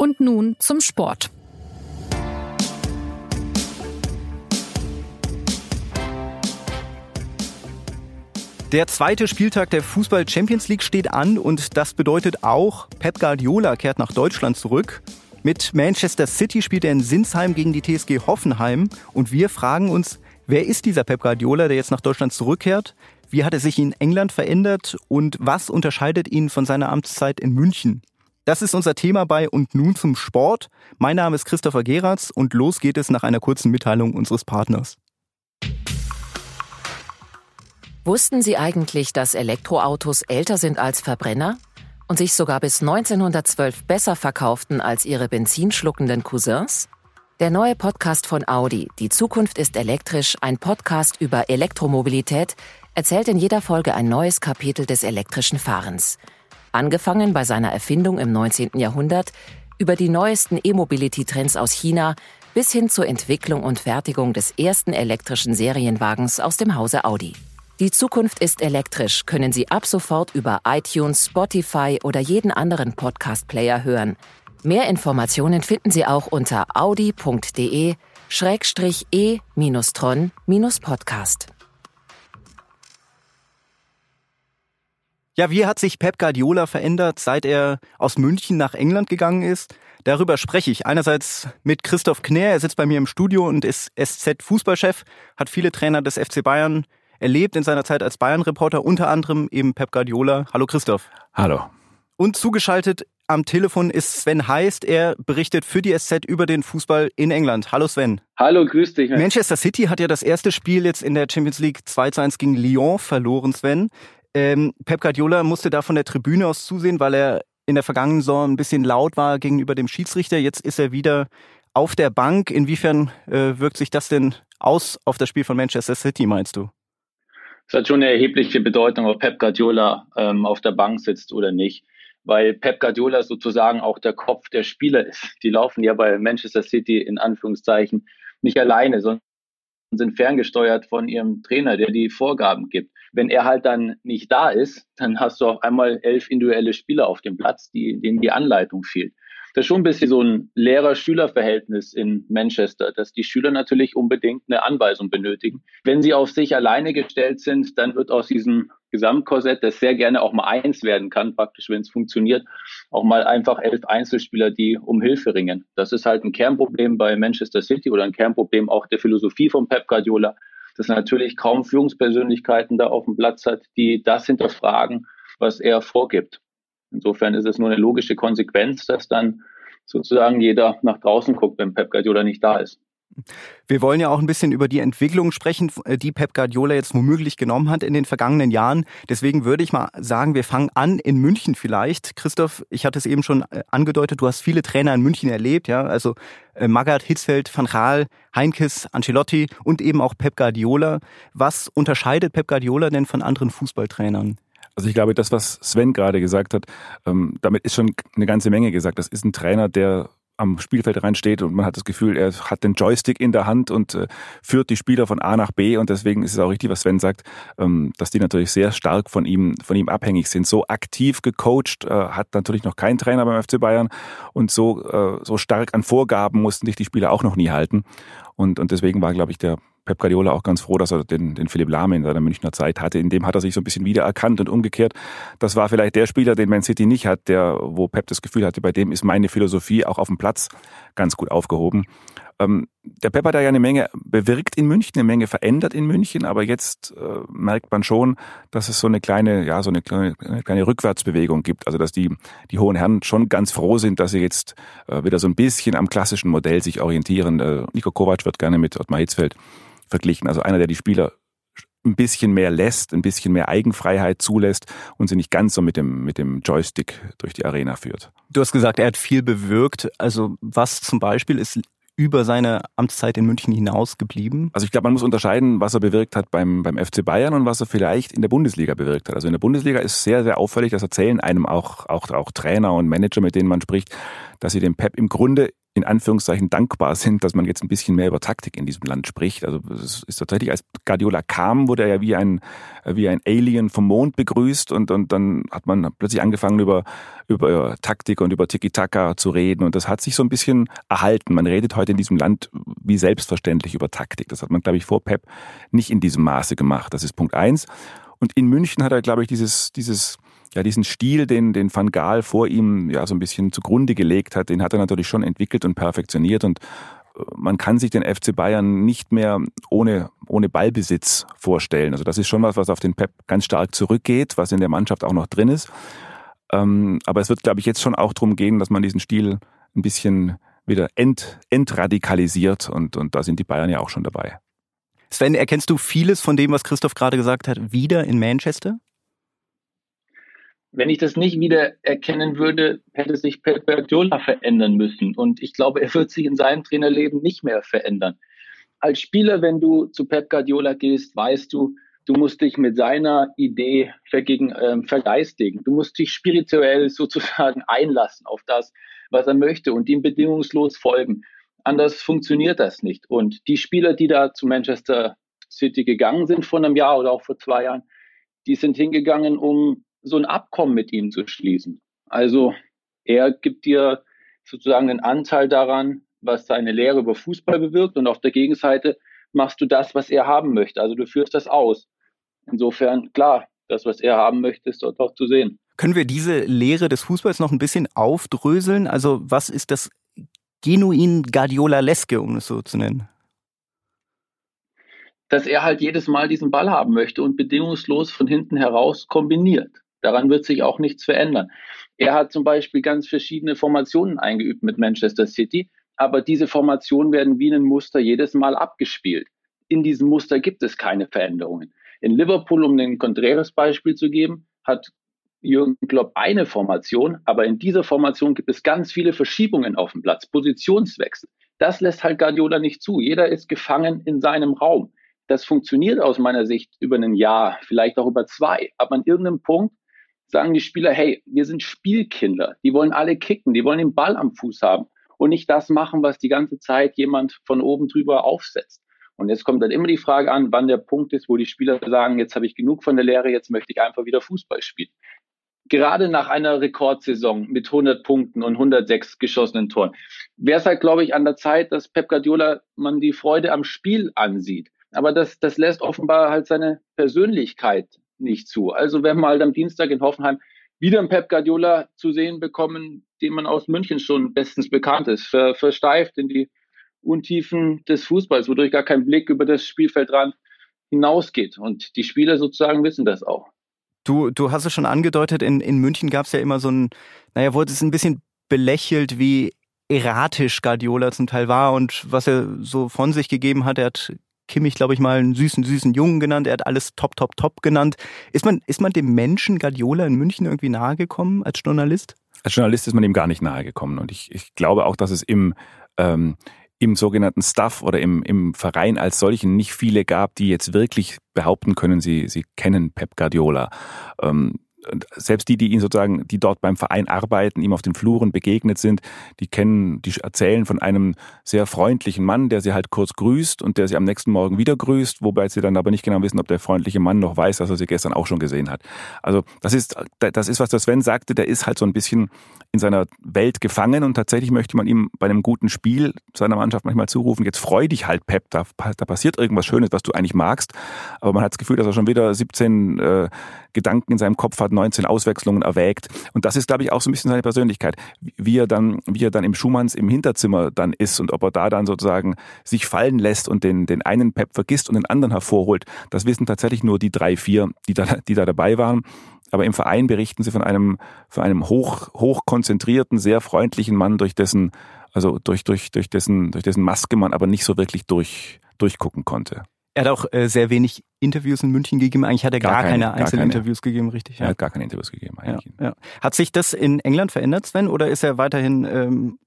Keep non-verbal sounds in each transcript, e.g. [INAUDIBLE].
Und nun zum Sport. Der zweite Spieltag der Fußball Champions League steht an und das bedeutet auch, Pep Guardiola kehrt nach Deutschland zurück. Mit Manchester City spielt er in Sinsheim gegen die TSG Hoffenheim und wir fragen uns, wer ist dieser Pep Guardiola, der jetzt nach Deutschland zurückkehrt? Wie hat er sich in England verändert und was unterscheidet ihn von seiner Amtszeit in München? Das ist unser Thema bei Und nun zum Sport. Mein Name ist Christopher Geratz und los geht es nach einer kurzen Mitteilung unseres Partners. Wussten Sie eigentlich, dass Elektroautos älter sind als Verbrenner und sich sogar bis 1912 besser verkauften als ihre benzinschluckenden Cousins? Der neue Podcast von Audi, Die Zukunft ist elektrisch, ein Podcast über Elektromobilität, erzählt in jeder Folge ein neues Kapitel des elektrischen Fahrens. Angefangen bei seiner Erfindung im 19. Jahrhundert, über die neuesten E-Mobility-Trends aus China bis hin zur Entwicklung und Fertigung des ersten elektrischen Serienwagens aus dem Hause Audi. Die Zukunft ist elektrisch, können Sie ab sofort über iTunes, Spotify oder jeden anderen Podcast-Player hören. Mehr Informationen finden Sie auch unter audi.de-e-tron-podcast. Ja, wie hat sich Pep Guardiola verändert, seit er aus München nach England gegangen ist? Darüber spreche ich einerseits mit Christoph Knär, er sitzt bei mir im Studio und ist SZ-Fußballchef, hat viele Trainer des FC Bayern erlebt in seiner Zeit als Bayern-Reporter, unter anderem eben Pep Guardiola. Hallo Christoph. Hallo. Und zugeschaltet am Telefon ist Sven Heist. Er berichtet für die SZ über den Fußball in England. Hallo Sven. Hallo, grüß dich. Manchester City hat ja das erste Spiel jetzt in der Champions League 2 zu 1 gegen Lyon verloren, Sven. Ähm, Pep Guardiola musste da von der Tribüne aus zusehen, weil er in der vergangenen Saison ein bisschen laut war gegenüber dem Schiedsrichter. Jetzt ist er wieder auf der Bank. Inwiefern äh, wirkt sich das denn aus auf das Spiel von Manchester City, meinst du? Es hat schon eine erhebliche Bedeutung, ob Pep Guardiola ähm, auf der Bank sitzt oder nicht, weil Pep Guardiola sozusagen auch der Kopf der Spieler ist. Die laufen ja bei Manchester City in Anführungszeichen nicht alleine, sondern sind ferngesteuert von ihrem Trainer, der die Vorgaben gibt. Wenn er halt dann nicht da ist, dann hast du auf einmal elf individuelle Spieler auf dem Platz, die, denen die Anleitung fehlt das ist schon ein bisschen so ein Lehrer-Schüler-Verhältnis in Manchester, dass die Schüler natürlich unbedingt eine Anweisung benötigen. Wenn sie auf sich alleine gestellt sind, dann wird aus diesem Gesamtkorsett, das sehr gerne auch mal eins werden kann, praktisch, wenn es funktioniert, auch mal einfach elf Einzelspieler, die um Hilfe ringen. Das ist halt ein Kernproblem bei Manchester City oder ein Kernproblem auch der Philosophie von Pep Guardiola, dass natürlich kaum Führungspersönlichkeiten da auf dem Platz hat, die das hinterfragen, was er vorgibt. Insofern ist es nur eine logische Konsequenz, dass dann sozusagen jeder nach draußen guckt, wenn Pep Guardiola nicht da ist. Wir wollen ja auch ein bisschen über die Entwicklung sprechen, die Pep Guardiola jetzt womöglich genommen hat in den vergangenen Jahren. Deswegen würde ich mal sagen, wir fangen an in München vielleicht. Christoph, ich hatte es eben schon äh, angedeutet, du hast viele Trainer in München erlebt, ja, also äh, Magath, Hitzfeld, Van Gaal, Heinkes, Ancelotti und eben auch Pep Guardiola. Was unterscheidet Pep Guardiola denn von anderen Fußballtrainern? Also ich glaube, das, was Sven gerade gesagt hat, ähm, damit ist schon eine ganze Menge gesagt. Das ist ein Trainer, der am Spielfeld reinsteht und man hat das Gefühl, er hat den Joystick in der Hand und äh, führt die Spieler von A nach B und deswegen ist es auch richtig, was Sven sagt, ähm, dass die natürlich sehr stark von ihm, von ihm abhängig sind. So aktiv gecoacht äh, hat natürlich noch kein Trainer beim FC Bayern und so, äh, so stark an Vorgaben mussten sich die Spieler auch noch nie halten. Und, und deswegen war, glaube ich, der Pep Guardiola auch ganz froh, dass er den, den Philipp Lahme in seiner Münchner Zeit hatte. In dem hat er sich so ein bisschen wiedererkannt und umgekehrt. Das war vielleicht der Spieler, den Man City nicht hat, der, wo Pep das Gefühl hatte, bei dem ist meine Philosophie auch auf dem Platz ganz gut aufgehoben. Ähm, der Pep hat da ja eine Menge bewirkt in München, eine Menge verändert in München, aber jetzt äh, merkt man schon, dass es so eine kleine, ja, so eine kleine, eine kleine Rückwärtsbewegung gibt. Also dass die, die hohen Herren schon ganz froh sind, dass sie jetzt äh, wieder so ein bisschen am klassischen Modell sich orientieren. Äh, Nico Kovac wird gerne mit Ottmar Hitzfeld verglichen. Also einer, der die Spieler ein bisschen mehr lässt, ein bisschen mehr Eigenfreiheit zulässt und sie nicht ganz so mit dem, mit dem Joystick durch die Arena führt. Du hast gesagt, er hat viel bewirkt. Also was zum Beispiel ist über seine Amtszeit in München hinaus geblieben? Also ich glaube, man muss unterscheiden, was er bewirkt hat beim, beim FC Bayern und was er vielleicht in der Bundesliga bewirkt hat. Also in der Bundesliga ist sehr, sehr auffällig, das erzählen einem auch, auch, auch Trainer und Manager, mit denen man spricht, dass sie den Pep im Grunde in Anführungszeichen dankbar sind, dass man jetzt ein bisschen mehr über Taktik in diesem Land spricht. Also es ist tatsächlich, als Guardiola kam, wurde er ja wie ein, wie ein Alien vom Mond begrüßt und, und dann hat man plötzlich angefangen über, über Taktik und über Tiki-Taka zu reden und das hat sich so ein bisschen erhalten. Man redet heute in diesem Land wie selbstverständlich über Taktik. Das hat man, glaube ich, vor Pep nicht in diesem Maße gemacht. Das ist Punkt eins. Und in München hat er, glaube ich, dieses, dieses ja, diesen Stil, den, den Van Gaal vor ihm ja so ein bisschen zugrunde gelegt hat, den hat er natürlich schon entwickelt und perfektioniert und äh, man kann sich den FC Bayern nicht mehr ohne, ohne Ballbesitz vorstellen. Also das ist schon was, was auf den Pep ganz stark zurückgeht, was in der Mannschaft auch noch drin ist. Ähm, aber es wird, glaube ich, jetzt schon auch darum gehen, dass man diesen Stil ein bisschen wieder ent, entradikalisiert und, und da sind die Bayern ja auch schon dabei. Sven, erkennst du vieles von dem, was Christoph gerade gesagt hat, wieder in Manchester? Wenn ich das nicht wieder erkennen würde, hätte sich Pep Guardiola verändern müssen. Und ich glaube, er wird sich in seinem Trainerleben nicht mehr verändern. Als Spieler, wenn du zu Pep Guardiola gehst, weißt du, du musst dich mit seiner Idee vergegen, äh, vergeistigen. Du musst dich spirituell sozusagen einlassen auf das, was er möchte und ihm bedingungslos folgen. Anders funktioniert das nicht. Und die Spieler, die da zu Manchester City gegangen sind vor einem Jahr oder auch vor zwei Jahren, die sind hingegangen, um so ein Abkommen mit ihm zu schließen. Also er gibt dir sozusagen einen Anteil daran, was seine Lehre über Fußball bewirkt und auf der Gegenseite machst du das, was er haben möchte. Also du führst das aus. Insofern, klar, das, was er haben möchte, ist dort auch zu sehen. Können wir diese Lehre des Fußballs noch ein bisschen aufdröseln? Also was ist das genuin Guardiola-leske, um es so zu nennen? Dass er halt jedes Mal diesen Ball haben möchte und bedingungslos von hinten heraus kombiniert. Daran wird sich auch nichts verändern. Er hat zum Beispiel ganz verschiedene Formationen eingeübt mit Manchester City, aber diese Formationen werden wie ein Muster jedes Mal abgespielt. In diesem Muster gibt es keine Veränderungen. In Liverpool, um den konträres Beispiel zu geben, hat Jürgen Klopp eine Formation, aber in dieser Formation gibt es ganz viele Verschiebungen auf dem Platz, Positionswechsel. Das lässt halt Guardiola nicht zu. Jeder ist gefangen in seinem Raum. Das funktioniert aus meiner Sicht über ein Jahr, vielleicht auch über zwei. Aber an irgendeinem Punkt sagen die Spieler, hey, wir sind Spielkinder. Die wollen alle kicken, die wollen den Ball am Fuß haben und nicht das machen, was die ganze Zeit jemand von oben drüber aufsetzt. Und jetzt kommt dann immer die Frage an, wann der Punkt ist, wo die Spieler sagen, jetzt habe ich genug von der Lehre, jetzt möchte ich einfach wieder Fußball spielen. Gerade nach einer Rekordsaison mit 100 Punkten und 106 geschossenen Toren wäre es halt, glaube ich, an der Zeit, dass Pep Guardiola man die Freude am Spiel ansieht. Aber das, das lässt offenbar halt seine Persönlichkeit nicht zu. Also werden wir halt am Dienstag in Hoffenheim wieder einen Pep Guardiola zu sehen bekommen, dem man aus München schon bestens bekannt ist, ver, versteift in die Untiefen des Fußballs, wodurch gar kein Blick über das Spielfeldrand hinausgeht. Und die Spieler sozusagen wissen das auch. Du, du hast es schon angedeutet, in, in München gab es ja immer so ein, naja, wurde es ein bisschen belächelt, wie erratisch Guardiola zum Teil war und was er so von sich gegeben hat. Er hat Kimmich, glaube ich, mal einen süßen, süßen Jungen genannt. Er hat alles top, top, top genannt. Ist man, ist man dem Menschen Guardiola in München irgendwie nahegekommen als Journalist? Als Journalist ist man ihm gar nicht nahegekommen. Und ich, ich glaube auch, dass es im, ähm, im sogenannten Staff oder im, im Verein als solchen nicht viele gab, die jetzt wirklich behaupten können, sie, sie kennen Pep Guardiola. Ähm, selbst die, die ihn sozusagen, die dort beim Verein arbeiten, ihm auf den Fluren begegnet sind, die kennen, die erzählen von einem sehr freundlichen Mann, der sie halt kurz grüßt und der sie am nächsten Morgen wieder grüßt, wobei sie dann aber nicht genau wissen, ob der freundliche Mann noch weiß, dass er sie gestern auch schon gesehen hat. Also das ist, das ist, was der Sven sagte, der ist halt so ein bisschen in seiner Welt gefangen und tatsächlich möchte man ihm bei einem guten Spiel seiner Mannschaft manchmal zurufen, jetzt freu dich halt, Pep, da, da passiert irgendwas Schönes, was du eigentlich magst, aber man hat das Gefühl, dass er schon wieder 17 äh, Gedanken in seinem Kopf hat, 19 Auswechslungen erwägt. Und das ist, glaube ich, auch so ein bisschen seine Persönlichkeit. Wie er dann, wie er dann im Schumanns im Hinterzimmer dann ist und ob er da dann sozusagen sich fallen lässt und den, den einen Pep vergisst und den anderen hervorholt, das wissen tatsächlich nur die drei, vier, die da, die da dabei waren. Aber im Verein berichten sie von einem, von einem hoch, hoch konzentrierten, sehr freundlichen Mann, durch dessen, also durch, durch, durch dessen, durch dessen Maske man aber nicht so wirklich durch, durchgucken konnte. Er hat auch äh, sehr wenig Interviews in München gegeben. Eigentlich hat er gar, gar keine, keine Einzelinterviews gegeben, richtig? Ja. Er hat gar keine Interviews gegeben, eigentlich. Ja, ja. Hat sich das in England verändert, Sven, oder ist er weiterhin, ähm,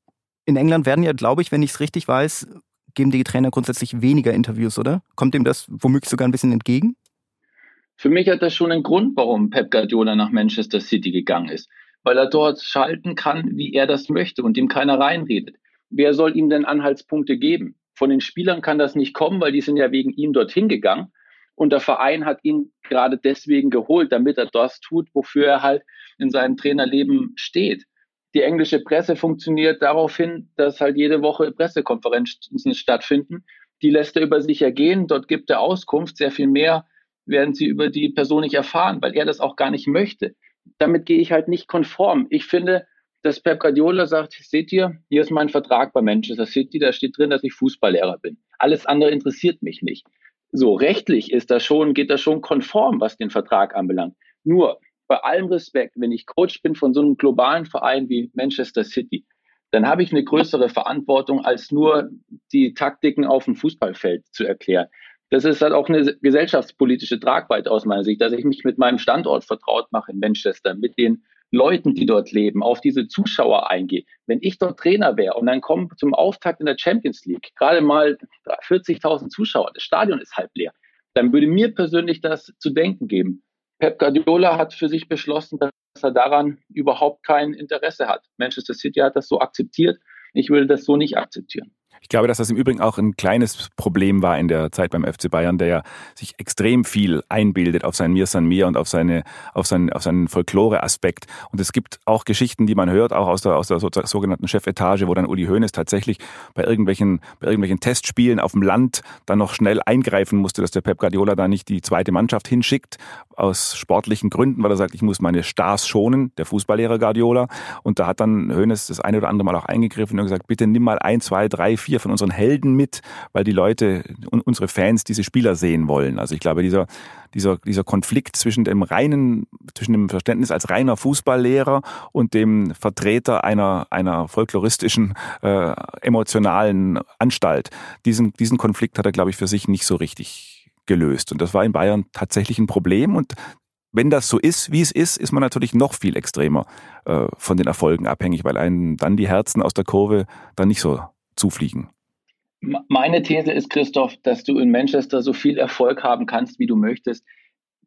in England werden ja, glaube ich, wenn ich es richtig weiß, geben die Trainer grundsätzlich weniger Interviews, oder? Kommt ihm das womöglich sogar ein bisschen entgegen? Für mich hat das schon einen Grund, warum Pep Guardiola nach Manchester City gegangen ist. Weil er dort schalten kann, wie er das möchte und ihm keiner reinredet. wer soll ihm denn Anhaltspunkte geben? Von den Spielern kann das nicht kommen, weil die sind ja wegen ihm dorthin gegangen. Und der Verein hat ihn gerade deswegen geholt, damit er das tut, wofür er halt in seinem Trainerleben steht. Die englische Presse funktioniert daraufhin, dass halt jede Woche Pressekonferenzen stattfinden. Die lässt er über sich ergehen. Dort gibt er Auskunft. Sehr viel mehr werden sie über die Person nicht erfahren, weil er das auch gar nicht möchte. Damit gehe ich halt nicht konform. Ich finde, dass Pep Guardiola sagt, seht ihr, hier ist mein Vertrag bei Manchester City, da steht drin, dass ich Fußballlehrer bin. Alles andere interessiert mich nicht. So, rechtlich ist das schon, geht das schon konform, was den Vertrag anbelangt. Nur, bei allem Respekt, wenn ich Coach bin von so einem globalen Verein wie Manchester City, dann habe ich eine größere Verantwortung, als nur die Taktiken auf dem Fußballfeld zu erklären. Das ist halt auch eine gesellschaftspolitische Tragweite aus meiner Sicht, dass ich mich mit meinem Standort vertraut mache in Manchester, mit den Leuten, die dort leben, auf diese Zuschauer eingehe. Wenn ich dort Trainer wäre und dann kommen zum Auftakt in der Champions League gerade mal 40.000 Zuschauer, das Stadion ist halb leer, dann würde mir persönlich das zu denken geben. Pep Guardiola hat für sich beschlossen, dass er daran überhaupt kein Interesse hat. Manchester City hat das so akzeptiert. Ich würde das so nicht akzeptieren. Ich glaube, dass das im Übrigen auch ein kleines Problem war in der Zeit beim FC Bayern, der ja sich extrem viel einbildet auf sein Mir San Mir und auf seine, auf seinen, auf seinen Folklore-Aspekt. Und es gibt auch Geschichten, die man hört, auch aus der, aus der sogenannten Chefetage, wo dann Uli Hoeneß tatsächlich bei irgendwelchen, bei irgendwelchen Testspielen auf dem Land dann noch schnell eingreifen musste, dass der Pep Guardiola da nicht die zweite Mannschaft hinschickt, aus sportlichen Gründen, weil er sagt, ich muss meine Stars schonen, der Fußballlehrer Guardiola. Und da hat dann Hoeneß das eine oder andere Mal auch eingegriffen und gesagt, bitte nimm mal ein, zwei, drei, vier vier von unseren Helden mit, weil die Leute und unsere Fans diese Spieler sehen wollen. Also ich glaube, dieser, dieser, dieser Konflikt zwischen dem reinen, zwischen dem Verständnis als reiner Fußballlehrer und dem Vertreter einer, einer folkloristischen, äh, emotionalen Anstalt, diesen, diesen Konflikt hat er, glaube ich, für sich nicht so richtig gelöst. Und das war in Bayern tatsächlich ein Problem. Und wenn das so ist, wie es ist, ist man natürlich noch viel extremer äh, von den Erfolgen abhängig, weil einen dann die Herzen aus der Kurve dann nicht so zufliegen? Meine These ist, Christoph, dass du in Manchester so viel Erfolg haben kannst, wie du möchtest.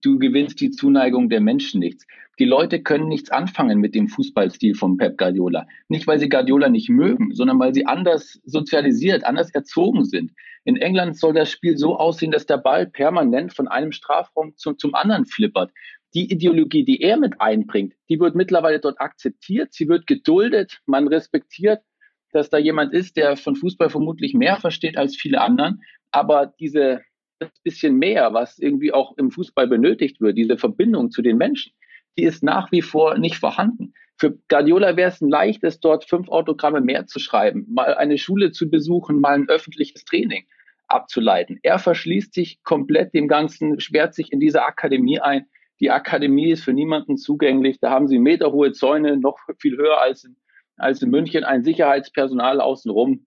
Du gewinnst die Zuneigung der Menschen nichts. Die Leute können nichts anfangen mit dem Fußballstil von Pep Guardiola. Nicht, weil sie Guardiola nicht mögen, sondern weil sie anders sozialisiert, anders erzogen sind. In England soll das Spiel so aussehen, dass der Ball permanent von einem Strafraum zu, zum anderen flippert. Die Ideologie, die er mit einbringt, die wird mittlerweile dort akzeptiert, sie wird geduldet, man respektiert dass da jemand ist, der von Fußball vermutlich mehr versteht als viele anderen, aber diese bisschen mehr, was irgendwie auch im Fußball benötigt wird, diese Verbindung zu den Menschen, die ist nach wie vor nicht vorhanden. Für Guardiola wäre es ein leichtes, dort fünf Autogramme mehr zu schreiben, mal eine Schule zu besuchen, mal ein öffentliches Training abzuleiten. Er verschließt sich komplett dem Ganzen, sperrt sich in diese Akademie ein. Die Akademie ist für niemanden zugänglich. Da haben sie meterhohe Zäune, noch viel höher als in als in München ein Sicherheitspersonal außenrum.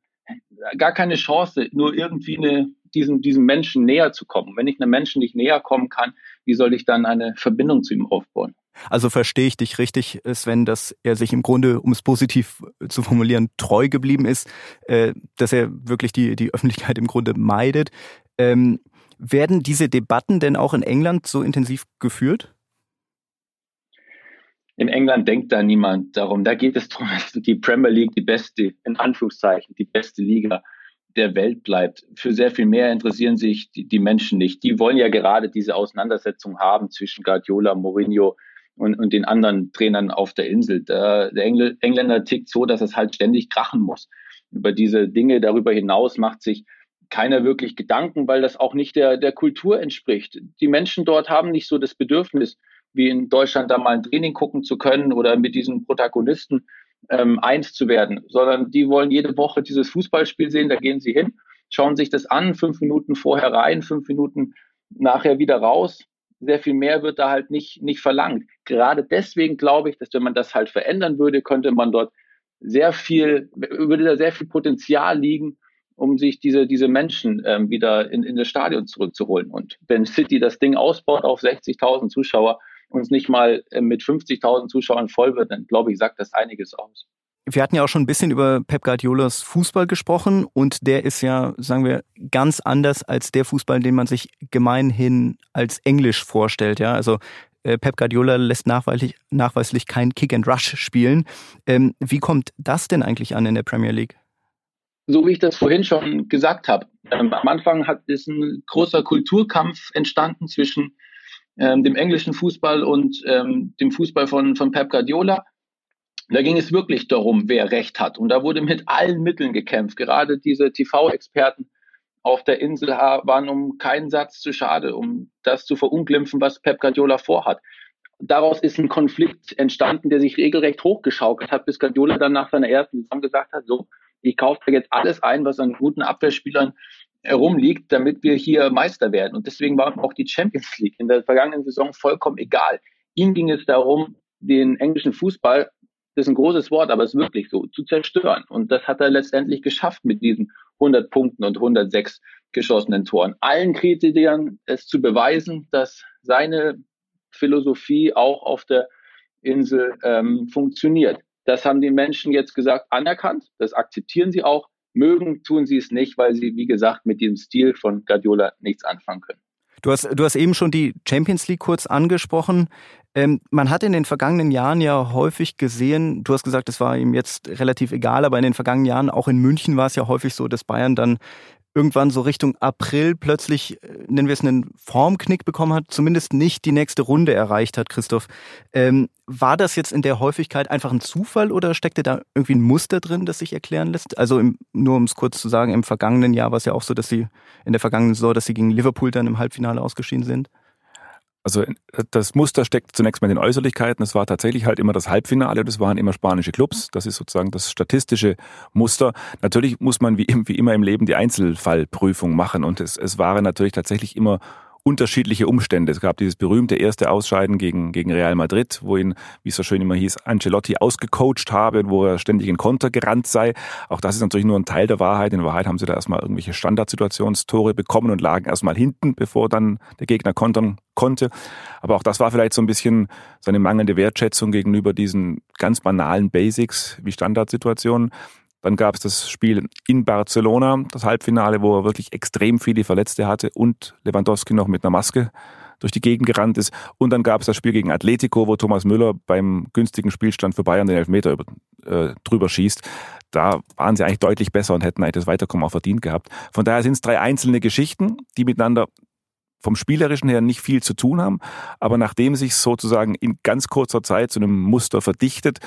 Gar keine Chance, nur irgendwie eine, diesen, diesem Menschen näher zu kommen. Wenn ich einem Menschen nicht näher kommen kann, wie soll ich dann eine Verbindung zu ihm aufbauen? Also verstehe ich dich richtig, Sven, dass er sich im Grunde, um es positiv zu formulieren, treu geblieben ist, äh, dass er wirklich die, die Öffentlichkeit im Grunde meidet. Ähm, werden diese Debatten denn auch in England so intensiv geführt? In England denkt da niemand darum. Da geht es darum, [LAUGHS] dass die Premier League die beste, in Anführungszeichen, die beste Liga der Welt bleibt. Für sehr viel mehr interessieren sich die, die Menschen nicht. Die wollen ja gerade diese Auseinandersetzung haben zwischen Guardiola, Mourinho und, und den anderen Trainern auf der Insel. Der, der Engl Engländer tickt so, dass es halt ständig krachen muss. Über diese Dinge darüber hinaus macht sich keiner wirklich Gedanken, weil das auch nicht der, der Kultur entspricht. Die Menschen dort haben nicht so das Bedürfnis, wie in Deutschland da mal ein Training gucken zu können oder mit diesen Protagonisten ähm, eins zu werden, sondern die wollen jede Woche dieses Fußballspiel sehen, da gehen sie hin, schauen sich das an, fünf Minuten vorher rein, fünf Minuten nachher wieder raus. Sehr viel mehr wird da halt nicht, nicht verlangt. Gerade deswegen glaube ich, dass wenn man das halt verändern würde, könnte man dort sehr viel, würde da sehr viel Potenzial liegen, um sich diese, diese Menschen ähm, wieder in, in das Stadion zurückzuholen. Und wenn City das Ding ausbaut auf 60.000 Zuschauer, uns nicht mal äh, mit 50.000 Zuschauern voll wird, dann glaube ich, sagt das einiges aus. Wir hatten ja auch schon ein bisschen über Pep Guardiolas Fußball gesprochen und der ist ja, sagen wir, ganz anders als der Fußball, den man sich gemeinhin als Englisch vorstellt. Ja, also äh, Pep Guardiola lässt nachweislich, nachweislich kein Kick and Rush spielen. Ähm, wie kommt das denn eigentlich an in der Premier League? so wie ich das vorhin schon gesagt habe, ähm, am Anfang hat, ist ein großer Kulturkampf entstanden zwischen ähm, dem englischen Fußball und ähm, dem Fußball von, von Pep Guardiola. Da ging es wirklich darum, wer Recht hat. Und da wurde mit allen Mitteln gekämpft. Gerade diese TV-Experten auf der Insel waren um keinen Satz zu schade, um das zu verunglimpfen, was Pep Guardiola vorhat. Daraus ist ein Konflikt entstanden, der sich regelrecht hochgeschaukelt hat, bis Guardiola dann nach seiner ersten Saison gesagt hat, so, ich kaufe jetzt alles ein, was an guten Abwehrspielern herumliegt, damit wir hier Meister werden. Und deswegen war auch die Champions League in der vergangenen Saison vollkommen egal. Ihm ging es darum, den englischen Fußball, das ist ein großes Wort, aber es ist wirklich so, zu zerstören. Und das hat er letztendlich geschafft mit diesen 100 Punkten und 106 geschossenen Toren. Allen Kritikern es zu beweisen, dass seine Philosophie auch auf der Insel ähm, funktioniert. Das haben die Menschen jetzt gesagt anerkannt, das akzeptieren sie auch. Mögen tun sie es nicht, weil sie, wie gesagt, mit dem Stil von Guardiola nichts anfangen können. Du hast, du hast eben schon die Champions League kurz angesprochen. Ähm, man hat in den vergangenen Jahren ja häufig gesehen, du hast gesagt, es war ihm jetzt relativ egal, aber in den vergangenen Jahren, auch in München war es ja häufig so, dass Bayern dann irgendwann so Richtung April plötzlich, äh, nennen wir es einen Formknick bekommen hat, zumindest nicht die nächste Runde erreicht hat, Christoph. Ähm, war das jetzt in der Häufigkeit einfach ein Zufall oder steckte da irgendwie ein Muster drin, das sich erklären lässt? Also im, nur um es kurz zu sagen, im vergangenen Jahr war es ja auch so, dass sie in der vergangenen Saison, dass sie gegen Liverpool dann im Halbfinale ausgeschieden sind. Also das Muster steckt zunächst mal in den Äußerlichkeiten. Es war tatsächlich halt immer das Halbfinale und es waren immer spanische Clubs. Das ist sozusagen das statistische Muster. Natürlich muss man wie, wie immer im Leben die Einzelfallprüfung machen und es, es waren natürlich tatsächlich immer unterschiedliche Umstände. Es gab dieses berühmte erste Ausscheiden gegen, gegen Real Madrid, wo ihn, wie es so schön immer hieß, Ancelotti ausgecoacht habe, wo er ständig in Konter gerannt sei. Auch das ist natürlich nur ein Teil der Wahrheit. In Wahrheit haben sie da erstmal irgendwelche Standardsituationstore bekommen und lagen erstmal hinten, bevor dann der Gegner kontern konnte. Aber auch das war vielleicht so ein bisschen seine mangelnde Wertschätzung gegenüber diesen ganz banalen Basics wie Standardsituationen. Dann gab es das Spiel in Barcelona, das Halbfinale, wo er wirklich extrem viele Verletzte hatte und Lewandowski noch mit einer Maske durch die Gegend gerannt ist. Und dann gab es das Spiel gegen Atletico, wo Thomas Müller beim günstigen Spielstand für Bayern den Elfmeter über, äh, drüber schießt. Da waren sie eigentlich deutlich besser und hätten eigentlich das Weiterkommen auch verdient gehabt. Von daher sind es drei einzelne Geschichten, die miteinander vom Spielerischen her nicht viel zu tun haben, aber nachdem sich sozusagen in ganz kurzer Zeit zu einem Muster verdichtet,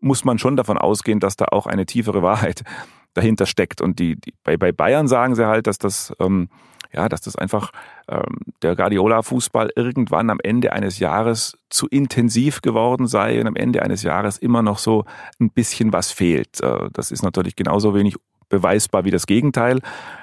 muss man schon davon ausgehen, dass da auch eine tiefere Wahrheit [LAUGHS] dahinter steckt. Und die, die bei, bei Bayern sagen sie halt, dass das, ähm, ja, dass das einfach ähm, der Guardiola-Fußball irgendwann am Ende eines Jahres zu intensiv geworden sei und am Ende eines Jahres immer noch so ein bisschen was fehlt. Äh, das ist natürlich genauso wenig beweisbar wie das Gegenteil.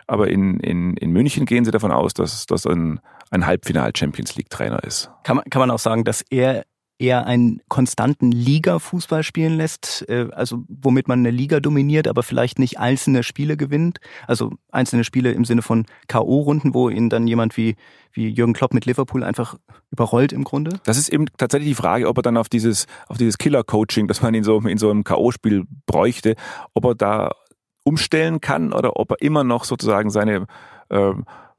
Aber in, in, in München gehen sie davon aus, dass das ein, ein Halbfinal-Champions League-Trainer ist. Kann man, kann man auch sagen, dass er eher einen konstanten Liga-Fußball spielen lässt, äh, also womit man eine Liga dominiert, aber vielleicht nicht einzelne Spiele gewinnt. Also einzelne Spiele im Sinne von K.O.-Runden, wo ihn dann jemand wie, wie Jürgen Klopp mit Liverpool einfach überrollt im Grunde. Das ist eben tatsächlich die Frage, ob er dann auf dieses, auf dieses Killer-Coaching, das man in so, in so einem K.O.-Spiel bräuchte, ob er da umstellen kann oder ob er immer noch sozusagen seine äh,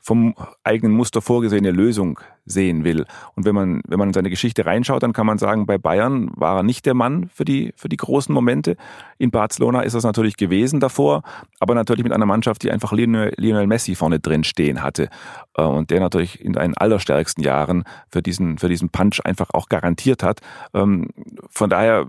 vom eigenen Muster vorgesehene Lösung sehen will. Und wenn man, wenn man in seine Geschichte reinschaut, dann kann man sagen, bei Bayern war er nicht der Mann für die, für die großen Momente. In Barcelona ist das natürlich gewesen davor, aber natürlich mit einer Mannschaft, die einfach Lionel Messi vorne drin stehen hatte. Äh, und der natürlich in seinen allerstärksten Jahren für diesen, für diesen Punch einfach auch garantiert hat. Ähm, von daher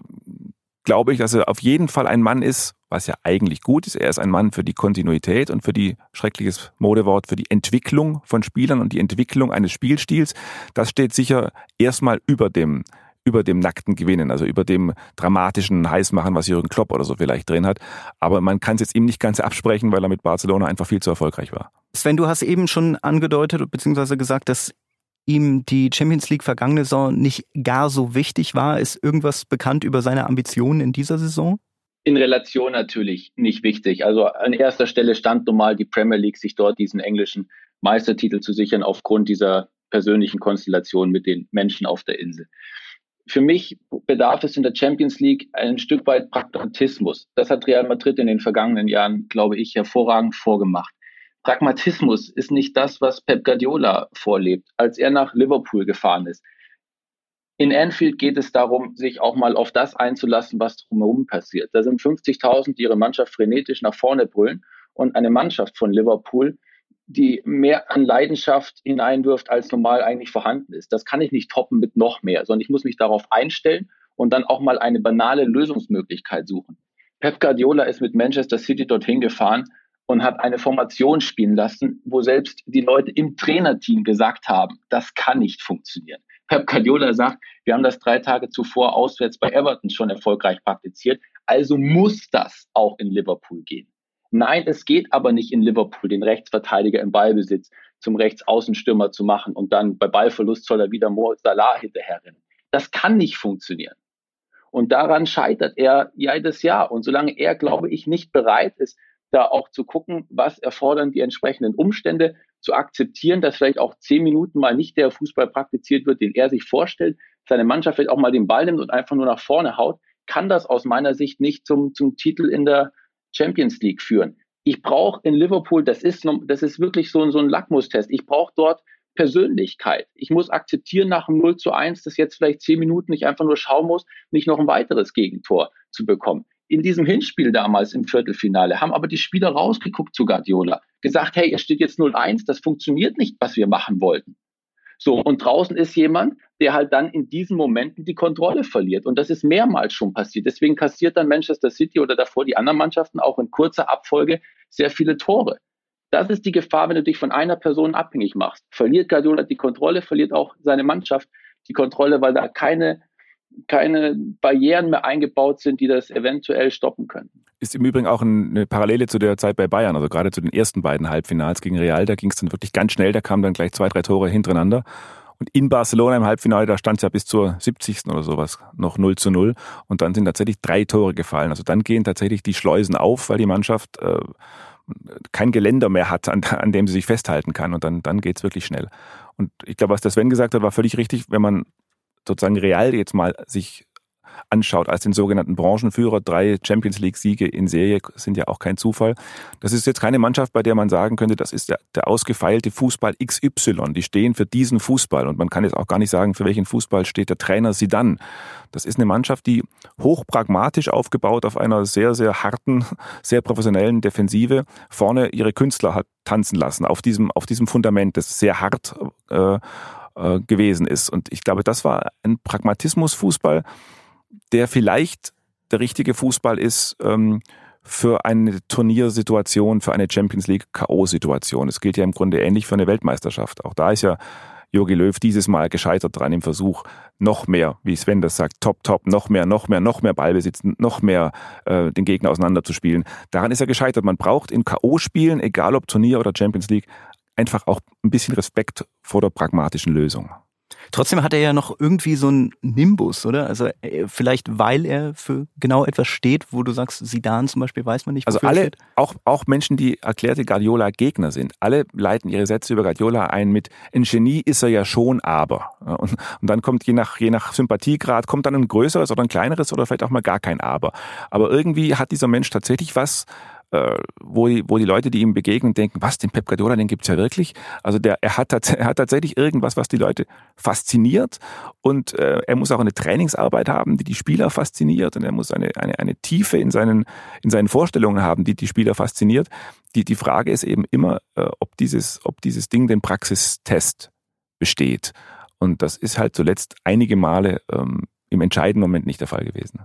glaube ich, dass er auf jeden Fall ein Mann ist, was ja eigentlich gut ist. Er ist ein Mann für die Kontinuität und für die, schreckliches Modewort, für die Entwicklung von Spielern und die Entwicklung eines Spielstils. Das steht sicher erstmal über dem, über dem nackten Gewinnen, also über dem dramatischen Heißmachen, was Jürgen Klopp oder so vielleicht drin hat. Aber man kann es jetzt ihm nicht ganz absprechen, weil er mit Barcelona einfach viel zu erfolgreich war. Sven, du hast eben schon angedeutet bzw. gesagt, dass ihm die Champions League vergangene Saison nicht gar so wichtig war. Ist irgendwas bekannt über seine Ambitionen in dieser Saison? In Relation natürlich nicht wichtig. Also an erster Stelle stand nun mal die Premier League, sich dort diesen englischen Meistertitel zu sichern aufgrund dieser persönlichen Konstellation mit den Menschen auf der Insel. Für mich bedarf es in der Champions League ein Stück weit Pragmatismus. Das hat Real Madrid in den vergangenen Jahren, glaube ich, hervorragend vorgemacht. Pragmatismus ist nicht das, was Pep Guardiola vorlebt, als er nach Liverpool gefahren ist. In Anfield geht es darum, sich auch mal auf das einzulassen, was drumherum passiert. Da sind 50.000, die ihre Mannschaft frenetisch nach vorne brüllen und eine Mannschaft von Liverpool, die mehr an Leidenschaft hineinwirft, als normal eigentlich vorhanden ist. Das kann ich nicht toppen mit noch mehr, sondern ich muss mich darauf einstellen und dann auch mal eine banale Lösungsmöglichkeit suchen. Pep Guardiola ist mit Manchester City dorthin gefahren und hat eine Formation spielen lassen, wo selbst die Leute im Trainerteam gesagt haben, das kann nicht funktionieren. Pep Guardiola sagt, wir haben das drei Tage zuvor auswärts bei Everton schon erfolgreich praktiziert, also muss das auch in Liverpool gehen. Nein, es geht aber nicht in Liverpool, den Rechtsverteidiger im Ballbesitz zum Rechtsaußenstürmer zu machen und dann bei Ballverlust soll er wieder Mo Salah hinterherrennen. Das kann nicht funktionieren. Und daran scheitert er jedes Jahr. Und solange er, glaube ich, nicht bereit ist, da auch zu gucken, was erfordern die entsprechenden Umstände, zu akzeptieren, dass vielleicht auch zehn Minuten mal nicht der Fußball praktiziert wird, den er sich vorstellt, seine Mannschaft vielleicht auch mal den Ball nimmt und einfach nur nach vorne haut, kann das aus meiner Sicht nicht zum, zum Titel in der Champions League führen. Ich brauche in Liverpool, das ist, das ist wirklich so, so ein Lackmustest, ich brauche dort Persönlichkeit. Ich muss akzeptieren nach dem 0 zu 1, dass jetzt vielleicht zehn Minuten ich einfach nur schauen muss, nicht noch ein weiteres Gegentor zu bekommen. In diesem Hinspiel damals im Viertelfinale haben aber die Spieler rausgeguckt zu Guardiola, gesagt, hey, es steht jetzt 0-1, das funktioniert nicht, was wir machen wollten. So, und draußen ist jemand, der halt dann in diesen Momenten die Kontrolle verliert. Und das ist mehrmals schon passiert. Deswegen kassiert dann Manchester City oder davor die anderen Mannschaften auch in kurzer Abfolge sehr viele Tore. Das ist die Gefahr, wenn du dich von einer Person abhängig machst. Verliert Guardiola die Kontrolle, verliert auch seine Mannschaft die Kontrolle, weil da keine, keine Barrieren mehr eingebaut sind, die das eventuell stoppen können. Ist im Übrigen auch eine Parallele zu der Zeit bei Bayern, also gerade zu den ersten beiden Halbfinals gegen Real, da ging es dann wirklich ganz schnell, da kamen dann gleich zwei, drei Tore hintereinander. Und in Barcelona im Halbfinale, da stand es ja bis zur 70. oder sowas noch 0 zu 0. Und dann sind tatsächlich drei Tore gefallen. Also dann gehen tatsächlich die Schleusen auf, weil die Mannschaft äh, kein Geländer mehr hat, an, an dem sie sich festhalten kann. Und dann, dann geht's wirklich schnell. Und ich glaube, was der Sven gesagt hat, war völlig richtig, wenn man sozusagen real jetzt mal sich anschaut, als den sogenannten Branchenführer. Drei Champions League-Siege in Serie sind ja auch kein Zufall. Das ist jetzt keine Mannschaft, bei der man sagen könnte, das ist der, der ausgefeilte Fußball XY. Die stehen für diesen Fußball. Und man kann jetzt auch gar nicht sagen, für welchen Fußball steht der Trainer Sidan. Das ist eine Mannschaft, die hochpragmatisch aufgebaut auf einer sehr, sehr harten, sehr professionellen Defensive vorne ihre Künstler hat tanzen lassen auf diesem, auf diesem Fundament, das sehr hart äh, äh, gewesen ist. Und ich glaube, das war ein Pragmatismus-Fußball, der vielleicht der richtige Fußball ist ähm, für eine Turniersituation, für eine Champions League K.O.-Situation. Es gilt ja im Grunde ähnlich für eine Weltmeisterschaft. Auch da ist ja Jogi Löw dieses Mal gescheitert dran im Versuch, noch mehr, wie Sven das sagt, top, top, noch mehr, noch mehr, noch mehr Ballbesitz, noch mehr äh, den Gegner auseinanderzuspielen. Daran ist er gescheitert. Man braucht in K.O.-Spielen, egal ob Turnier oder Champions League, einfach auch ein bisschen Respekt vor der pragmatischen Lösung. Trotzdem hat er ja noch irgendwie so einen Nimbus, oder? Also äh, vielleicht, weil er für genau etwas steht, wo du sagst, Sidan zum Beispiel weiß man nicht. Also alle, auch, auch Menschen, die erklärte Guardiola-Gegner sind, alle leiten ihre Sätze über Guardiola ein mit, ein Genie ist er ja schon, aber. Und, und dann kommt je nach, je nach Sympathiegrad, kommt dann ein größeres oder ein kleineres oder vielleicht auch mal gar kein Aber. Aber irgendwie hat dieser Mensch tatsächlich was, wo, die, wo die Leute, die ihm begegnen, denken, was, den Pep Guardiola, den gibt's ja wirklich. Also der, er, hat, er hat tatsächlich irgendwas, was die Leute fasziniert und äh, er muss auch eine Trainingsarbeit haben, die die Spieler fasziniert und er muss eine, eine, eine Tiefe in seinen, in seinen Vorstellungen haben, die die Spieler fasziniert. Die, die Frage ist eben immer, äh, ob, dieses, ob dieses Ding den Praxistest besteht. Und das ist halt zuletzt einige Male ähm, im entscheidenden Moment nicht der Fall gewesen.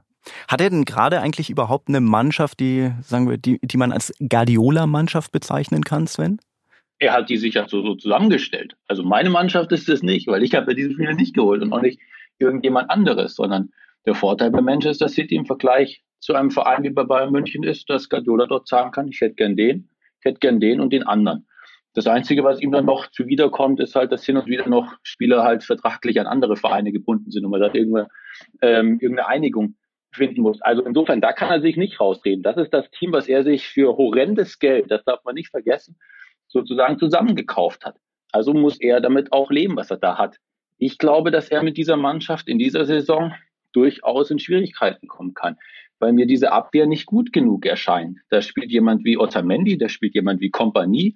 Hat er denn gerade eigentlich überhaupt eine Mannschaft, die, sagen wir, die, die man als Guardiola-Mannschaft bezeichnen kann, Sven? Er hat die sich ja so, so zusammengestellt. Also meine Mannschaft ist es nicht, weil ich habe ja diese Spieler nicht geholt und auch nicht irgendjemand anderes, sondern der Vorteil bei Manchester City im Vergleich zu einem Verein wie bei Bayern München ist, dass Guardiola dort sagen kann, ich hätte gern den, ich hätte gern den und den anderen. Das Einzige, was ihm dann noch zuwiderkommt, ist halt, dass hin und wieder noch Spieler halt vertraglich an andere Vereine gebunden sind und man da irgendeine, ähm, irgendeine Einigung finden muss. Also insofern, da kann er sich nicht rausreden. Das ist das Team, was er sich für horrendes Geld, das darf man nicht vergessen, sozusagen zusammengekauft hat. Also muss er damit auch leben, was er da hat. Ich glaube, dass er mit dieser Mannschaft in dieser Saison durchaus in Schwierigkeiten kommen kann, weil mir diese Abwehr nicht gut genug erscheint. Da spielt jemand wie Otamendi, da spielt jemand wie Kompanie,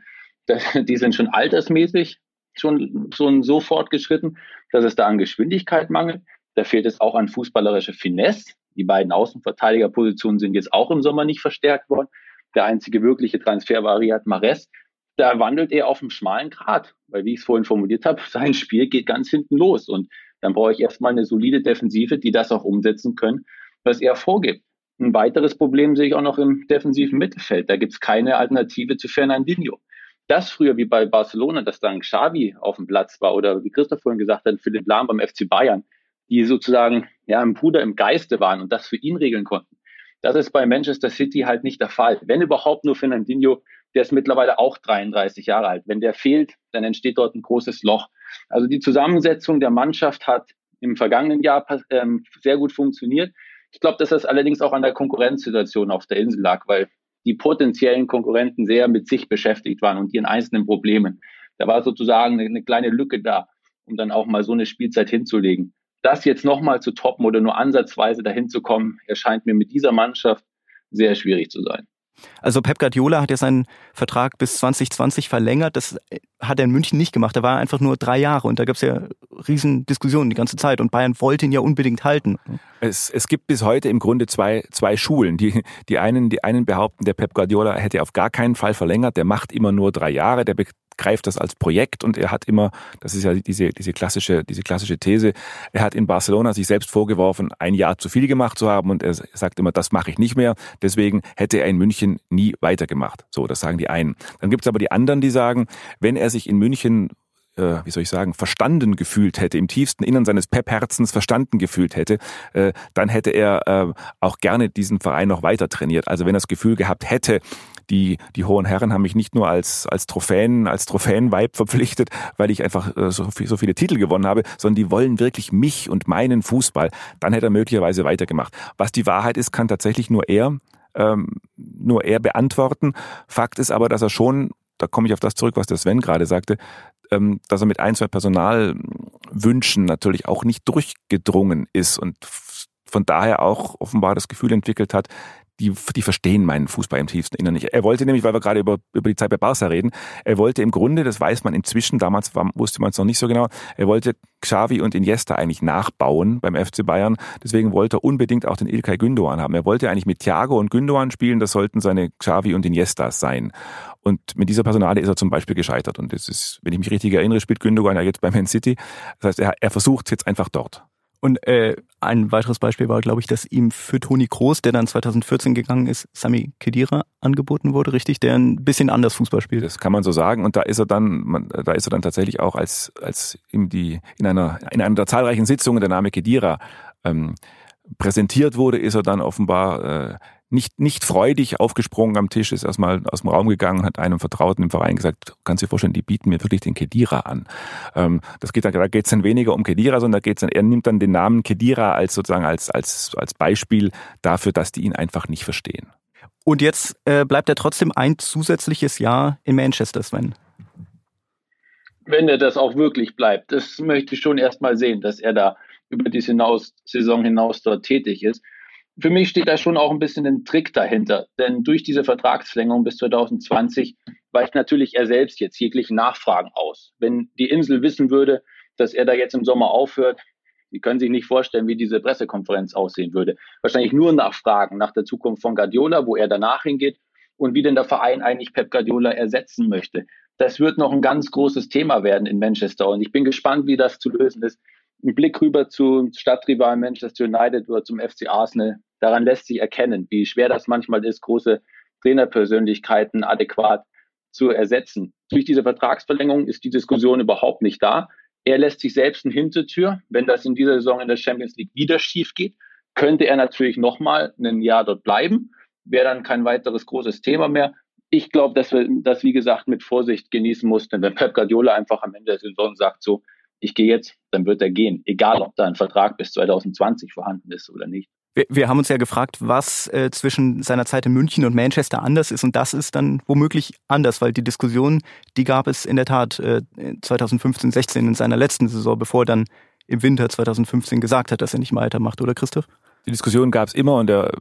[LAUGHS] die sind schon altersmäßig schon, schon so fortgeschritten, dass es da an Geschwindigkeit mangelt. Da fehlt es auch an fußballerische Finesse. Die beiden Außenverteidigerpositionen sind jetzt auch im Sommer nicht verstärkt worden. Der einzige wirkliche Transfer war Riyad Mahrez. Da wandelt er auf einem schmalen Grat, weil, wie ich es vorhin formuliert habe, [LAUGHS] sein Spiel geht ganz hinten los. Und dann brauche ich erstmal eine solide Defensive, die das auch umsetzen können, was er vorgibt. Ein weiteres Problem sehe ich auch noch im defensiven Mittelfeld. Da gibt es keine Alternative zu Fernandinho. Das früher wie bei Barcelona, dass dann Xavi auf dem Platz war oder wie Christoph vorhin gesagt hat, Philipp Lahm beim FC Bayern, die sozusagen ja ein Bruder im Geiste waren und das für ihn regeln konnten. Das ist bei Manchester City halt nicht der Fall. Wenn überhaupt nur Fernandinho, der ist mittlerweile auch 33 Jahre alt. Wenn der fehlt, dann entsteht dort ein großes Loch. Also die Zusammensetzung der Mannschaft hat im vergangenen Jahr ähm, sehr gut funktioniert. Ich glaube, dass das allerdings auch an der Konkurrenzsituation auf der Insel lag, weil die potenziellen Konkurrenten sehr mit sich beschäftigt waren und ihren einzelnen Problemen. Da war sozusagen eine, eine kleine Lücke da, um dann auch mal so eine Spielzeit hinzulegen das jetzt nochmal zu toppen oder nur ansatzweise dahin zu kommen, erscheint mir mit dieser Mannschaft sehr schwierig zu sein. Also Pep Guardiola hat ja seinen Vertrag bis 2020 verlängert. Das hat er in München nicht gemacht. Da war er einfach nur drei Jahre und da gab es ja riesen Diskussionen die ganze Zeit und Bayern wollte ihn ja unbedingt halten. Es, es gibt bis heute im Grunde zwei, zwei Schulen. Die, die, einen, die einen behaupten, der Pep Guardiola hätte auf gar keinen Fall verlängert. Der macht immer nur drei Jahre. Der greift das als Projekt und er hat immer, das ist ja diese, diese klassische, diese klassische These, er hat in Barcelona sich selbst vorgeworfen, ein Jahr zu viel gemacht zu haben und er sagt immer, das mache ich nicht mehr. Deswegen hätte er in München nie weitergemacht. So, das sagen die einen. Dann gibt es aber die anderen, die sagen, wenn er sich in München äh, wie soll ich sagen, verstanden gefühlt hätte, im tiefsten Innern seines Pep-Herzens verstanden gefühlt hätte, äh, dann hätte er äh, auch gerne diesen Verein noch weiter trainiert. Also wenn er das Gefühl gehabt hätte, die, die hohen Herren haben mich nicht nur als, als Trophäen, als Trophäenweib verpflichtet, weil ich einfach äh, so, so viele Titel gewonnen habe, sondern die wollen wirklich mich und meinen Fußball. Dann hätte er möglicherweise weitergemacht. Was die Wahrheit ist, kann tatsächlich nur er ähm, nur er beantworten. Fakt ist aber, dass er schon, da komme ich auf das zurück, was der Sven gerade sagte, ähm, dass er mit ein, zwei Personalwünschen natürlich auch nicht durchgedrungen ist und von daher auch offenbar das Gefühl entwickelt hat, die, die verstehen meinen Fußball im tiefsten Innern nicht. Er wollte nämlich, weil wir gerade über, über die Zeit bei Barca reden, er wollte im Grunde, das weiß man inzwischen, damals war, wusste man es noch nicht so genau, er wollte Xavi und Iniesta eigentlich nachbauen beim FC Bayern. Deswegen wollte er unbedingt auch den Ilkay Gündoğan haben. Er wollte eigentlich mit Thiago und Gündoğan spielen, das sollten seine Xavi und Iniestas sein. Und mit dieser Personale ist er zum Beispiel gescheitert. Und das ist, wenn ich mich richtig erinnere, spielt Gündogan ja jetzt bei Man City. Das heißt, er, er versucht jetzt einfach dort. Und äh, ein weiteres Beispiel war, glaube ich, dass ihm für Toni Kroos, der dann 2014 gegangen ist, Sami Khedira angeboten wurde, richtig, der ein bisschen anders Fußball spielt. Das kann man so sagen. Und da ist er dann, man, da ist er dann tatsächlich auch als als ihm die in einer in einer der zahlreichen Sitzungen der Name Khedira ähm, präsentiert wurde, ist er dann offenbar äh, nicht, nicht freudig aufgesprungen am Tisch, ist erstmal aus dem Raum gegangen und hat einem Vertrauten im Verein gesagt, kannst du dir vorstellen, die bieten mir wirklich den Kedira an. Ähm, das geht, da geht es dann weniger um Kedira, sondern da geht's dann, er nimmt dann den Namen Kedira als sozusagen als, als, als Beispiel dafür, dass die ihn einfach nicht verstehen. Und jetzt äh, bleibt er trotzdem ein zusätzliches Jahr in Manchester, Sven. Wenn er das auch wirklich bleibt, das möchte ich schon erstmal sehen, dass er da über die Saison hinaus dort tätig ist für mich steht da schon auch ein bisschen ein Trick dahinter. Denn durch diese Vertragsverlängerung bis 2020 weicht natürlich er selbst jetzt jegliche Nachfragen aus. Wenn die Insel wissen würde, dass er da jetzt im Sommer aufhört, die können sich nicht vorstellen, wie diese Pressekonferenz aussehen würde. Wahrscheinlich nur nachfragen nach der Zukunft von Guardiola, wo er danach hingeht und wie denn der Verein eigentlich Pep Guardiola ersetzen möchte. Das wird noch ein ganz großes Thema werden in Manchester und ich bin gespannt, wie das zu lösen ist ein Blick rüber zum Stadtrivalen Manchester United oder zum FC Arsenal, daran lässt sich erkennen, wie schwer das manchmal ist, große Trainerpersönlichkeiten adäquat zu ersetzen. Durch diese Vertragsverlängerung ist die Diskussion überhaupt nicht da. Er lässt sich selbst eine Hintertür. Wenn das in dieser Saison in der Champions League wieder schief geht, könnte er natürlich nochmal ein Jahr dort bleiben. Wäre dann kein weiteres großes Thema mehr. Ich glaube, dass wir das, wie gesagt, mit Vorsicht genießen mussten. Wenn Pep Guardiola einfach am Ende der Saison sagt, so, ich gehe jetzt, dann wird er gehen. Egal, ob da ein Vertrag bis 2020 vorhanden ist oder nicht. Wir, wir haben uns ja gefragt, was äh, zwischen seiner Zeit in München und Manchester anders ist. Und das ist dann womöglich anders, weil die Diskussion, die gab es in der Tat äh, 2015, 16 in seiner letzten Saison, bevor dann im Winter 2015 gesagt hat, dass er nicht mehr weitermacht, oder Christoph? Die Diskussion gab es immer und der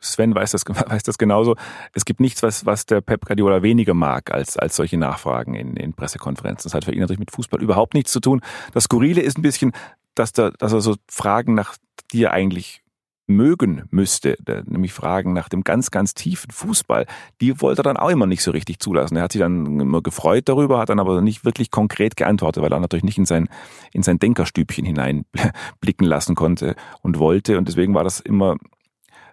Sven weiß das, [LAUGHS] weiß das genauso. Es gibt nichts, was, was der Pep Guardiola weniger mag als, als solche Nachfragen in, in Pressekonferenzen. Das hat für ihn natürlich mit Fußball überhaupt nichts zu tun. Das Skurrile ist ein bisschen, dass, da, dass er so Fragen nach, die er eigentlich mögen müsste, nämlich Fragen nach dem ganz, ganz tiefen Fußball, die wollte er dann auch immer nicht so richtig zulassen. Er hat sich dann immer gefreut darüber, hat dann aber nicht wirklich konkret geantwortet, weil er natürlich nicht in sein, in sein Denkerstübchen hineinblicken [LAUGHS] lassen konnte und wollte. Und deswegen war das immer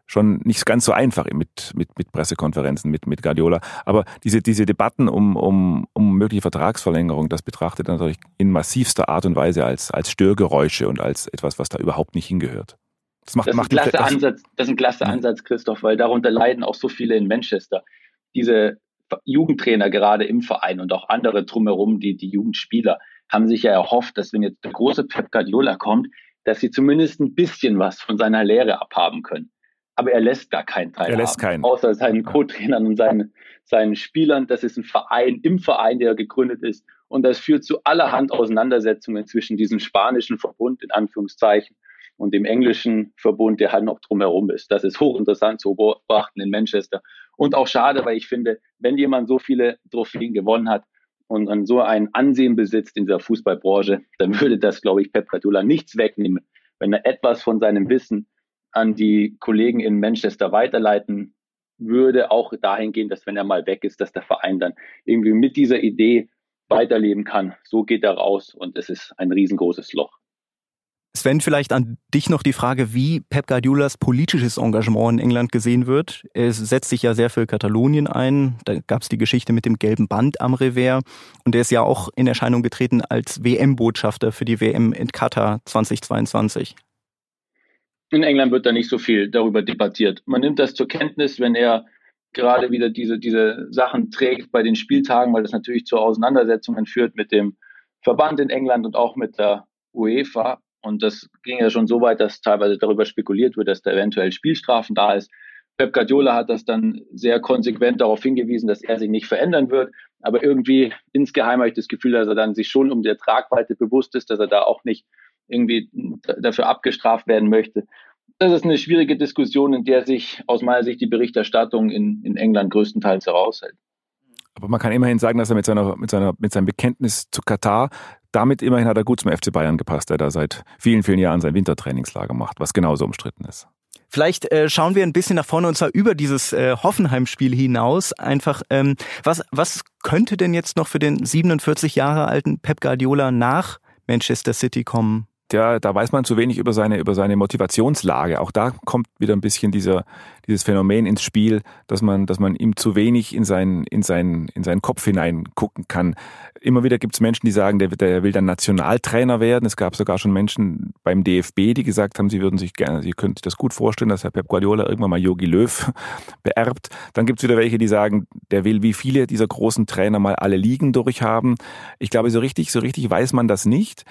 schon nicht ganz so einfach mit, mit, mit Pressekonferenzen, mit, mit Guardiola. Aber diese, diese Debatten um, um, um mögliche Vertragsverlängerung, das betrachtet er natürlich in massivster Art und Weise als, als Störgeräusche und als etwas, was da überhaupt nicht hingehört. Das, macht, das, macht ist, ein klasse Ansatz, das ist ein klasse Ansatz, Christoph, weil darunter leiden auch so viele in Manchester. Diese Jugendtrainer gerade im Verein und auch andere drumherum, die, die Jugendspieler, haben sich ja erhofft, dass wenn jetzt der große Pep Guardiola kommt, dass sie zumindest ein bisschen was von seiner Lehre abhaben können aber er lässt gar keinen Teil. Er lässt keinen. Außer seinen Co-Trainern und seinen, seinen Spielern. Das ist ein Verein im Verein, der gegründet ist. Und das führt zu allerhand Auseinandersetzungen zwischen diesem spanischen Verbund, in Anführungszeichen, und dem englischen Verbund, der halt noch drumherum ist. Das ist hochinteressant zu beobachten in Manchester. Und auch schade, weil ich finde, wenn jemand so viele Trophäen gewonnen hat und, und so ein Ansehen besitzt in dieser Fußballbranche, dann würde das, glaube ich, Pep Guardiola nichts wegnehmen, wenn er etwas von seinem Wissen an die Kollegen in Manchester weiterleiten würde, auch dahingehend, dass wenn er mal weg ist, dass der Verein dann irgendwie mit dieser Idee weiterleben kann. So geht er raus und es ist ein riesengroßes Loch. Sven, vielleicht an dich noch die Frage, wie Pep Guardiolas politisches Engagement in England gesehen wird. Er setzt sich ja sehr für Katalonien ein. Da gab es die Geschichte mit dem gelben Band am Revers. Und er ist ja auch in Erscheinung getreten als WM-Botschafter für die WM in Katar 2022. In England wird da nicht so viel darüber debattiert. Man nimmt das zur Kenntnis, wenn er gerade wieder diese, diese Sachen trägt bei den Spieltagen, weil das natürlich zu Auseinandersetzungen führt mit dem Verband in England und auch mit der UEFA. Und das ging ja schon so weit, dass teilweise darüber spekuliert wird, dass da eventuell Spielstrafen da ist. Pep Guardiola hat das dann sehr konsequent darauf hingewiesen, dass er sich nicht verändern wird. Aber irgendwie insgeheim habe ich das Gefühl, dass er dann sich schon um der Tragweite bewusst ist, dass er da auch nicht irgendwie dafür abgestraft werden möchte. Das ist eine schwierige Diskussion, in der sich aus meiner Sicht die Berichterstattung in, in England größtenteils heraushält. Aber man kann immerhin sagen, dass er mit, seiner, mit, seiner, mit seinem Bekenntnis zu Katar, damit immerhin hat er gut zum FC Bayern gepasst, der da seit vielen, vielen Jahren sein Wintertrainingslager macht, was genauso umstritten ist. Vielleicht äh, schauen wir ein bisschen nach vorne und zwar über dieses äh, Hoffenheim-Spiel hinaus. Einfach, ähm, was, was könnte denn jetzt noch für den 47 Jahre alten Pep Guardiola nach Manchester City kommen? ja, da weiß man zu wenig über seine, über seine Motivationslage. Auch da kommt wieder ein bisschen dieser, dieses Phänomen ins Spiel, dass man, dass man ihm zu wenig in seinen, in seinen, in seinen Kopf hineingucken kann. Immer wieder gibt es Menschen, die sagen, der, der will dann Nationaltrainer werden. Es gab sogar schon Menschen beim DFB, die gesagt haben, sie würden sich gerne, sie könnten sich das gut vorstellen, dass Herr Pep Guardiola irgendwann mal Jogi Löw [LAUGHS] beerbt. Dann gibt es wieder welche, die sagen, der will wie viele dieser großen Trainer mal alle Ligen durchhaben. Ich glaube, so richtig, so richtig weiß man das nicht.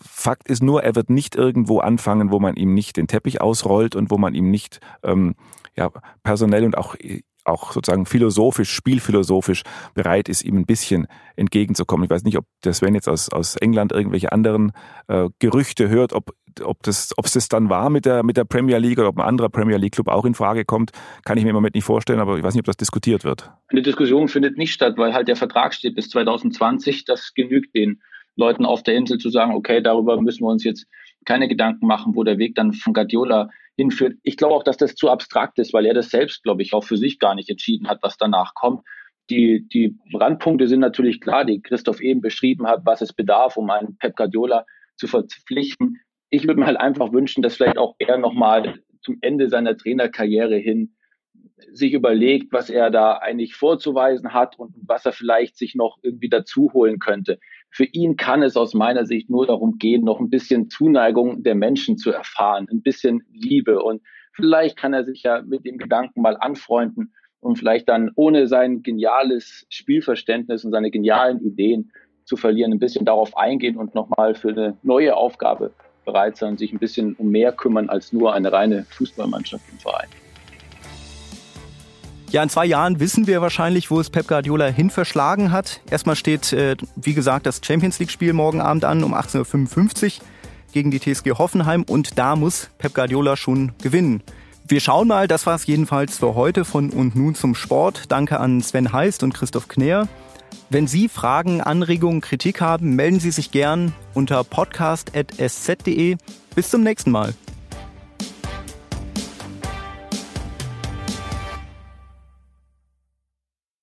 Fakt ist nur, er wird nicht irgendwo anfangen, wo man ihm nicht den Teppich ausrollt und wo man ihm nicht ähm, ja, personell und auch auch sozusagen philosophisch, spielphilosophisch bereit ist, ihm ein bisschen entgegenzukommen. Ich weiß nicht, ob der Sven jetzt aus, aus England irgendwelche anderen äh, Gerüchte hört, ob, ob, das, ob es das dann war mit der, mit der Premier League oder ob ein anderer Premier League Club auch in Frage kommt, kann ich mir im Moment nicht vorstellen, aber ich weiß nicht, ob das diskutiert wird. Eine Diskussion findet nicht statt, weil halt der Vertrag steht bis 2020. Das genügt den Leuten auf der Insel zu sagen, okay, darüber müssen wir uns jetzt keine Gedanken machen, wo der Weg dann von Guardiola hinführt. Ich glaube auch, dass das zu abstrakt ist, weil er das selbst, glaube ich, auch für sich gar nicht entschieden hat, was danach kommt. Die, die Randpunkte sind natürlich klar, die Christoph eben beschrieben hat, was es bedarf, um einen Pep Guardiola zu verpflichten. Ich würde mir halt einfach wünschen, dass vielleicht auch er nochmal zum Ende seiner Trainerkarriere hin sich überlegt, was er da eigentlich vorzuweisen hat und was er vielleicht sich noch irgendwie dazu holen könnte. Für ihn kann es aus meiner Sicht nur darum gehen, noch ein bisschen Zuneigung der Menschen zu erfahren, ein bisschen Liebe und vielleicht kann er sich ja mit dem Gedanken mal anfreunden und vielleicht dann ohne sein geniales Spielverständnis und seine genialen Ideen zu verlieren, ein bisschen darauf eingehen und nochmal für eine neue Aufgabe bereit sein, sich ein bisschen um mehr kümmern als nur eine reine Fußballmannschaft im Verein. Ja, in zwei Jahren wissen wir wahrscheinlich, wo es Pep Guardiola hin verschlagen hat. Erstmal steht, äh, wie gesagt, das Champions League-Spiel morgen Abend an um 18.55 Uhr gegen die TSG Hoffenheim und da muss Pep Guardiola schon gewinnen. Wir schauen mal, das war es jedenfalls für heute von und nun zum Sport. Danke an Sven Heist und Christoph Kner. Wenn Sie Fragen, Anregungen, Kritik haben, melden Sie sich gern unter podcast.sz.de. Bis zum nächsten Mal.